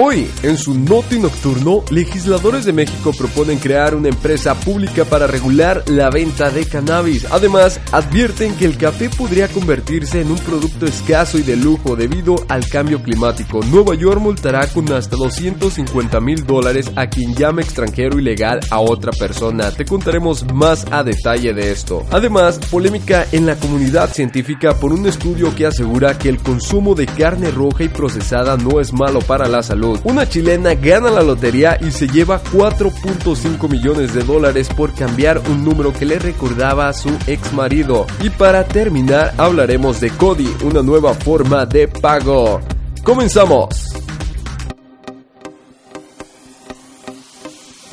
Hoy, en su Noti Nocturno, legisladores de México proponen crear una empresa pública para regular la venta de cannabis. Además, advierten que el café podría convertirse en un producto escaso y de lujo debido al cambio climático. Nueva York multará con hasta 250 mil dólares a quien llame extranjero ilegal a otra persona. Te contaremos más a detalle de esto. Además, polémica en la comunidad científica por un estudio que asegura que el consumo de carne roja y procesada no es malo para la salud. Una chilena gana la lotería y se lleva 4.5 millones de dólares por cambiar un número que le recordaba a su ex marido. Y para terminar hablaremos de Cody, una nueva forma de pago. ¡Comenzamos!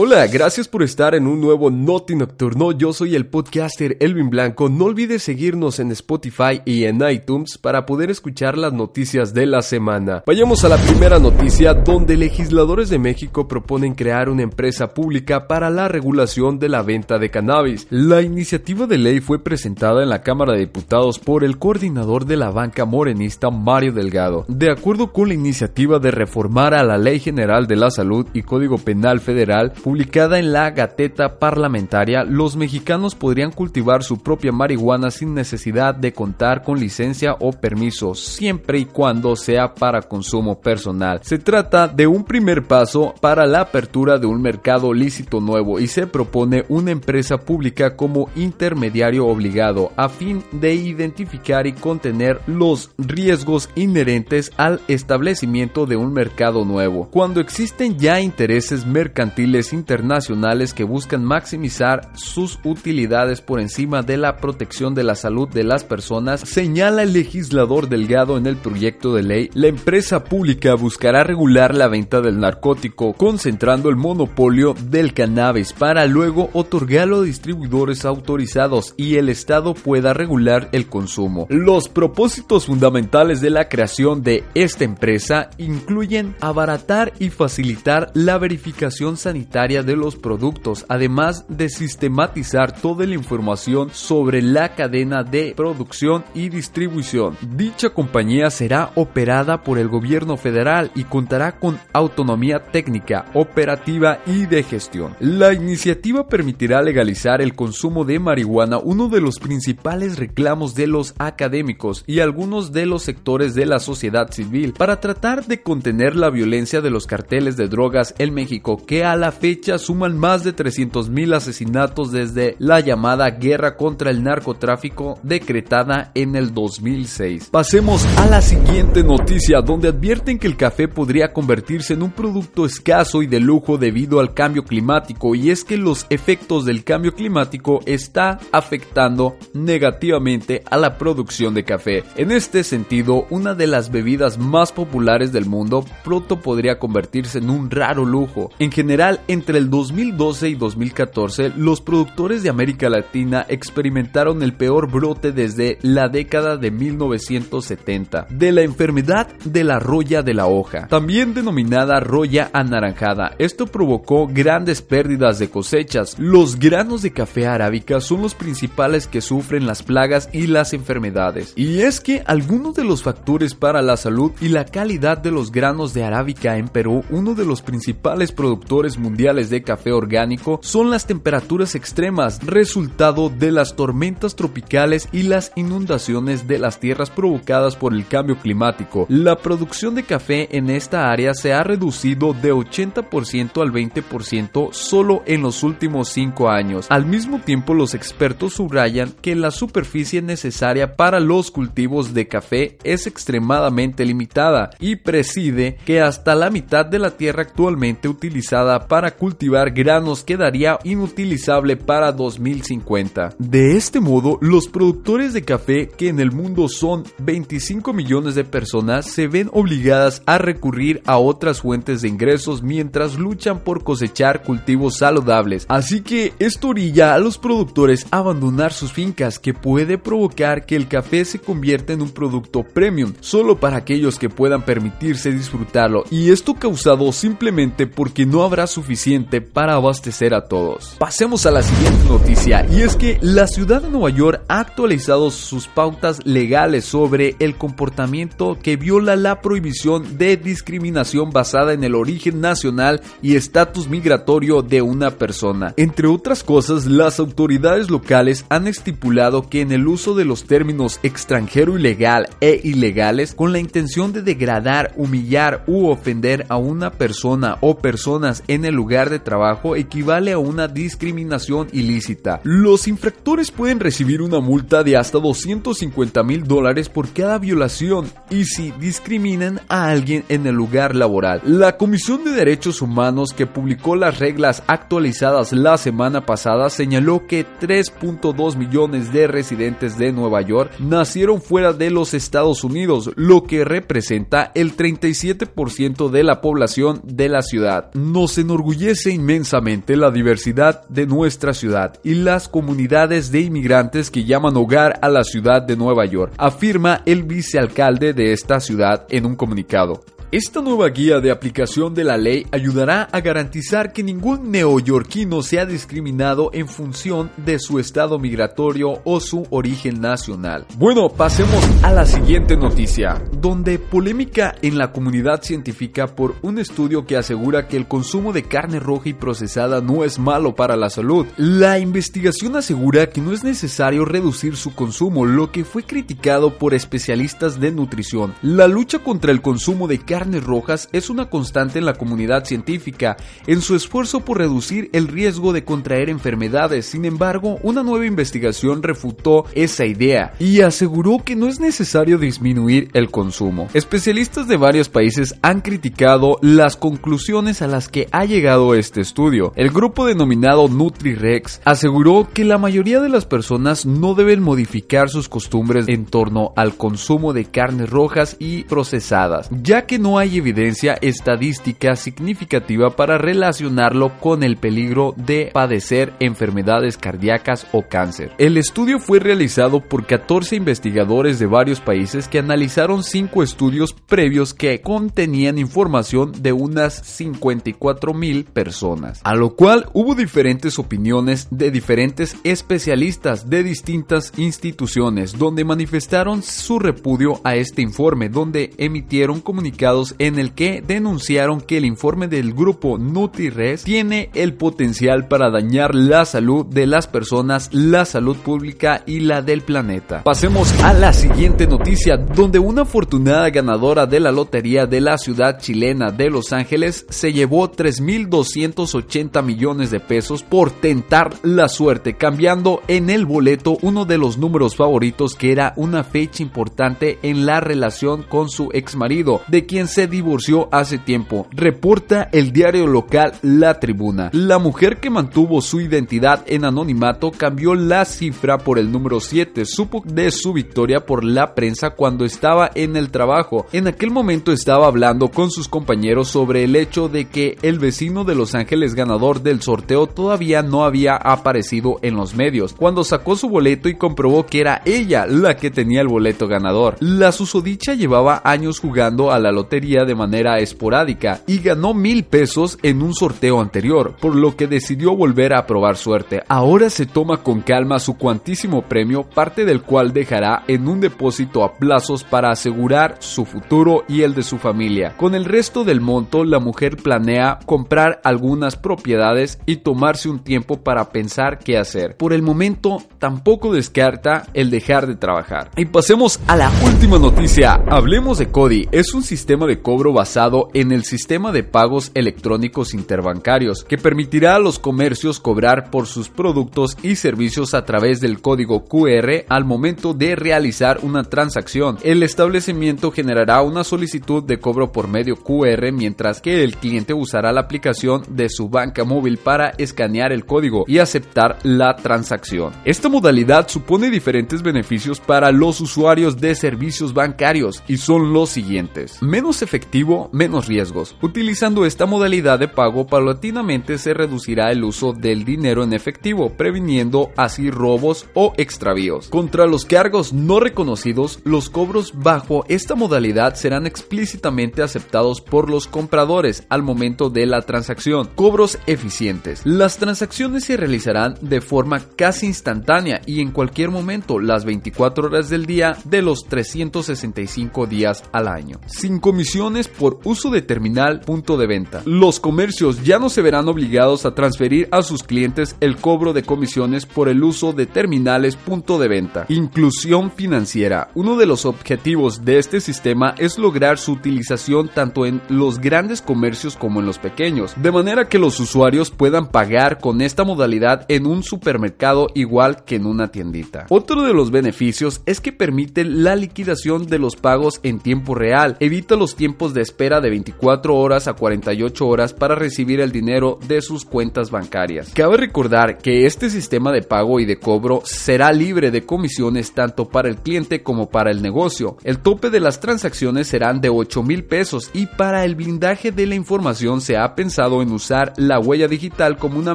Hola, gracias por estar en un nuevo Noti Nocturno. Yo soy el podcaster Elvin Blanco. No olvides seguirnos en Spotify y en iTunes para poder escuchar las noticias de la semana. Vayamos a la primera noticia donde legisladores de México proponen crear una empresa pública para la regulación de la venta de cannabis. La iniciativa de ley fue presentada en la Cámara de Diputados por el coordinador de la banca morenista Mario Delgado. De acuerdo con la iniciativa de reformar a la Ley General de la Salud y Código Penal Federal, publicada en la Gaceta Parlamentaria, los mexicanos podrían cultivar su propia marihuana sin necesidad de contar con licencia o permiso, siempre y cuando sea para consumo personal. Se trata de un primer paso para la apertura de un mercado lícito nuevo y se propone una empresa pública como intermediario obligado a fin de identificar y contener los riesgos inherentes al establecimiento de un mercado nuevo. Cuando existen ya intereses mercantiles internacionales que buscan maximizar sus utilidades por encima de la protección de la salud de las personas, señala el legislador Delgado en el proyecto de ley, la empresa pública buscará regular la venta del narcótico, concentrando el monopolio del cannabis para luego otorgarlo a distribuidores autorizados y el Estado pueda regular el consumo. Los propósitos fundamentales de la creación de esta empresa incluyen abaratar y facilitar la verificación sanitaria de los productos, además de sistematizar toda la información sobre la cadena de producción y distribución. Dicha compañía será operada por el gobierno federal y contará con autonomía técnica, operativa y de gestión. La iniciativa permitirá legalizar el consumo de marihuana, uno de los principales reclamos de los académicos y algunos de los sectores de la sociedad civil para tratar de contener la violencia de los carteles de drogas en México que a la fecha suman más de 300.000 asesinatos desde la llamada guerra contra el narcotráfico decretada en el 2006. Pasemos a la siguiente noticia donde advierten que el café podría convertirse en un producto escaso y de lujo debido al cambio climático y es que los efectos del cambio climático está afectando negativamente a la producción de café. En este sentido, una de las bebidas más populares del mundo pronto podría convertirse en un raro lujo. En general, entre el 2012 y 2014, los productores de América Latina experimentaron el peor brote desde la década de 1970 de la enfermedad de la roya de la hoja, también denominada roya anaranjada. Esto provocó grandes pérdidas de cosechas. Los granos de café arábica son los principales que sufren las plagas y las enfermedades. Y es que algunos de los factores para la salud y la calidad de los granos de arábica en Perú, uno de los principales productores mundiales de café orgánico, son las temperaturas extremas, resultado de las tormentas tropicales y las inundaciones de las tierras provocadas por el cambio climático. La producción de café en esta área se ha reducido de 80% al 20% solo en los últimos 5 años. Al mismo tiempo, los expertos subrayan que la superficie necesaria para los cultivos de café es extremadamente limitada y preside que hasta la mitad de la tierra actualmente utilizada para cultivar granos quedaría inutilizable para 2050. De este modo, los productores de café, que en el mundo son 25 millones de personas, se ven obligadas a recurrir a otras fuentes de ingresos mientras luchan por cosechar cultivos saludables. Así que esto orilla a los productores a abandonar sus fincas, que puede provocar que el café se convierta en un producto premium, solo para aquellos que puedan permitirse disfrutarlo. Y esto causado simplemente porque no habrá suficiente para abastecer a todos. Pasemos a la siguiente noticia, y es que la ciudad de Nueva York ha actualizado sus pautas legales sobre el comportamiento que viola la prohibición de discriminación basada en el origen nacional y estatus migratorio de una persona. Entre otras cosas, las autoridades locales han estipulado que en el uso de los términos extranjero ilegal e ilegales con la intención de degradar, humillar u ofender a una persona o personas en el lugar de trabajo equivale a una discriminación ilícita. Los infractores pueden recibir una multa de hasta 250 mil dólares por cada violación y si discriminan a alguien en el lugar laboral. La Comisión de Derechos Humanos que publicó las reglas actualizadas la semana pasada señaló que 3.2 millones de residentes de Nueva York nacieron fuera de los Estados Unidos, lo que representa el 37% de la población de la ciudad. Nos enorgullece inmensamente la diversidad de nuestra ciudad y las comunidades de inmigrantes que llaman hogar a la ciudad de Nueva York, afirma el vicealcalde de esta ciudad en un comunicado. Esta nueva guía de aplicación de la ley ayudará a garantizar que ningún neoyorquino sea discriminado en función de su estado migratorio o su origen nacional. Bueno, pasemos a la siguiente noticia, donde polémica en la comunidad científica por un estudio que asegura que el consumo de carne roja y procesada no es malo para la salud. La investigación asegura que no es necesario reducir su consumo, lo que fue criticado por especialistas de nutrición. La lucha contra el consumo de carne carnes rojas es una constante en la comunidad científica en su esfuerzo por reducir el riesgo de contraer enfermedades. Sin embargo, una nueva investigación refutó esa idea y aseguró que no es necesario disminuir el consumo. Especialistas de varios países han criticado las conclusiones a las que ha llegado este estudio. El grupo denominado NutriRex aseguró que la mayoría de las personas no deben modificar sus costumbres en torno al consumo de carnes rojas y procesadas, ya que no no hay evidencia estadística significativa para relacionarlo con el peligro de padecer enfermedades cardíacas o cáncer. El estudio fue realizado por 14 investigadores de varios países que analizaron 5 estudios previos que contenían información de unas 54 mil personas, a lo cual hubo diferentes opiniones de diferentes especialistas de distintas instituciones donde manifestaron su repudio a este informe, donde emitieron comunicados en el que denunciaron que el informe del grupo NutriRes tiene el potencial para dañar la salud de las personas, la salud pública y la del planeta. Pasemos a la siguiente noticia, donde una afortunada ganadora de la lotería de la ciudad chilena de Los Ángeles se llevó 3.280 millones de pesos por tentar la suerte, cambiando en el boleto uno de los números favoritos que era una fecha importante en la relación con su ex marido, de quien se divorció hace tiempo, reporta el diario local La Tribuna. La mujer que mantuvo su identidad en anonimato cambió la cifra por el número 7, supo de su victoria por la prensa cuando estaba en el trabajo. En aquel momento estaba hablando con sus compañeros sobre el hecho de que el vecino de Los Ángeles ganador del sorteo todavía no había aparecido en los medios. Cuando sacó su boleto y comprobó que era ella la que tenía el boleto ganador. La susodicha llevaba años jugando a la lotería de manera esporádica y ganó mil pesos en un sorteo anterior, por lo que decidió volver a probar suerte. Ahora se toma con calma su cuantísimo premio, parte del cual dejará en un depósito a plazos para asegurar su futuro y el de su familia. Con el resto del monto, la mujer planea comprar algunas propiedades y tomarse un tiempo para pensar qué hacer. Por el momento, tampoco descarta el dejar de trabajar. Y pasemos a la última noticia. Hablemos de Cody. Es un sistema de cobro basado en el sistema de pagos electrónicos interbancarios, que permitirá a los comercios cobrar por sus productos y servicios a través del código QR al momento de realizar una transacción. El establecimiento generará una solicitud de cobro por medio QR mientras que el cliente usará la aplicación de su banca móvil para escanear el código y aceptar la transacción. Esta modalidad supone diferentes beneficios para los usuarios de servicios bancarios y son los siguientes. Menos efectivo, menos riesgos. Utilizando esta modalidad de pago paulatinamente se reducirá el uso del dinero en efectivo, previniendo así robos o extravíos. Contra los cargos no reconocidos, los cobros bajo esta modalidad serán explícitamente aceptados por los compradores al momento de la transacción. Cobros eficientes. Las transacciones se realizarán de forma casi instantánea y en cualquier momento, las 24 horas del día de los 365 días al año. Sin comisiones por uso de terminal punto de venta. Los comercios ya no se verán obligados a transferir a sus clientes el cobro de comisiones por el uso de terminales punto de venta. Inclusión financiera. Uno de los objetivos de este sistema es lograr su utilización tanto en los grandes comercios como en los pequeños, de manera que los usuarios puedan pagar con esta modalidad en un supermercado igual que en una tiendita. Otro de los beneficios es que permite la liquidación de los pagos en tiempo real, evita los tiempos de espera de 24 horas a 48 horas para recibir el dinero de sus cuentas bancarias. Cabe recordar que este sistema de pago y de cobro será libre de comisiones tanto para el cliente como para el negocio. El tope de las transacciones serán de 8 mil pesos y para el blindaje de la información se ha pensado en usar la huella digital como una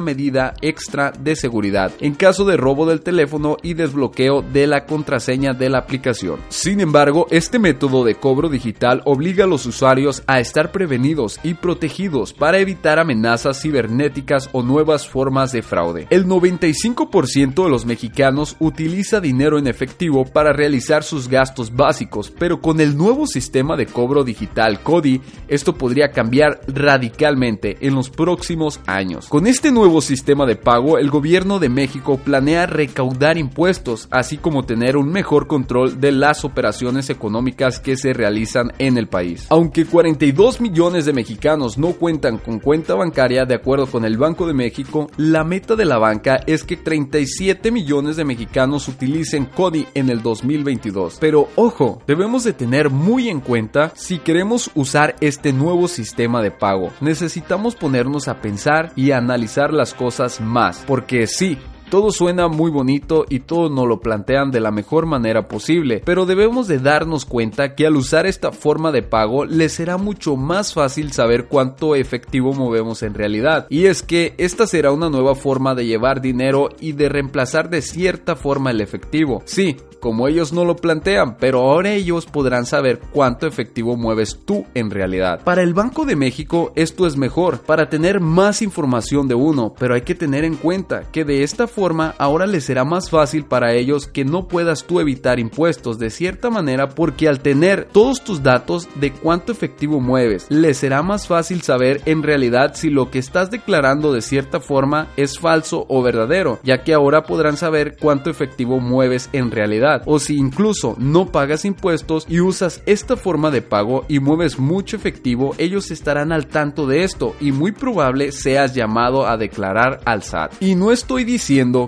medida extra de seguridad en caso de robo del teléfono y desbloqueo de la contraseña de la aplicación. Sin embargo, este método de cobro digital obliga a los usuarios a estar prevenidos y protegidos para evitar amenazas cibernéticas o nuevas formas de fraude. El 95% de los mexicanos utiliza dinero en efectivo para realizar sus gastos básicos, pero con el nuevo sistema de cobro digital CODI, esto podría cambiar radicalmente en los próximos años. Con este nuevo sistema de pago, el gobierno de México planea recaudar impuestos, así como tener un mejor control de las operaciones económicas que se realizan en el país. Aunque 42 millones de mexicanos no cuentan con cuenta bancaria de acuerdo con el Banco de México, la meta de la banca es que 37 millones de mexicanos utilicen CODI en el 2022. Pero ojo, debemos de tener muy en cuenta si queremos usar este nuevo sistema de pago. Necesitamos ponernos a pensar y analizar las cosas más, porque sí, todo suena muy bonito y todo nos lo plantean de la mejor manera posible, pero debemos de darnos cuenta que al usar esta forma de pago les será mucho más fácil saber cuánto efectivo movemos en realidad. Y es que esta será una nueva forma de llevar dinero y de reemplazar de cierta forma el efectivo. Sí, como ellos no lo plantean, pero ahora ellos podrán saber cuánto efectivo mueves tú en realidad. Para el Banco de México esto es mejor, para tener más información de uno, pero hay que tener en cuenta que de esta forma ahora les será más fácil para ellos que no puedas tú evitar impuestos de cierta manera porque al tener todos tus datos de cuánto efectivo mueves, les será más fácil saber en realidad si lo que estás declarando de cierta forma es falso o verdadero, ya que ahora podrán saber cuánto efectivo mueves en realidad o si incluso no pagas impuestos y usas esta forma de pago y mueves mucho efectivo, ellos estarán al tanto de esto y muy probable seas llamado a declarar al SAT. Y no estoy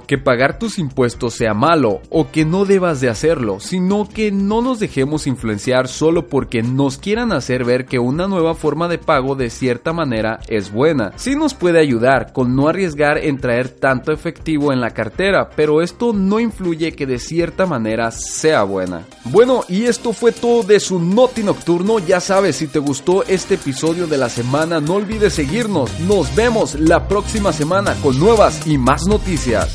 que pagar tus impuestos sea malo o que no debas de hacerlo, sino que no nos dejemos influenciar solo porque nos quieran hacer ver que una nueva forma de pago de cierta manera es buena. Sí nos puede ayudar con no arriesgar en traer tanto efectivo en la cartera, pero esto no influye que de cierta manera sea buena. Bueno, y esto fue todo de su Noti Nocturno. Ya sabes, si te gustó este episodio de la semana, no olvides seguirnos. Nos vemos la próxima semana con nuevas y más noticias.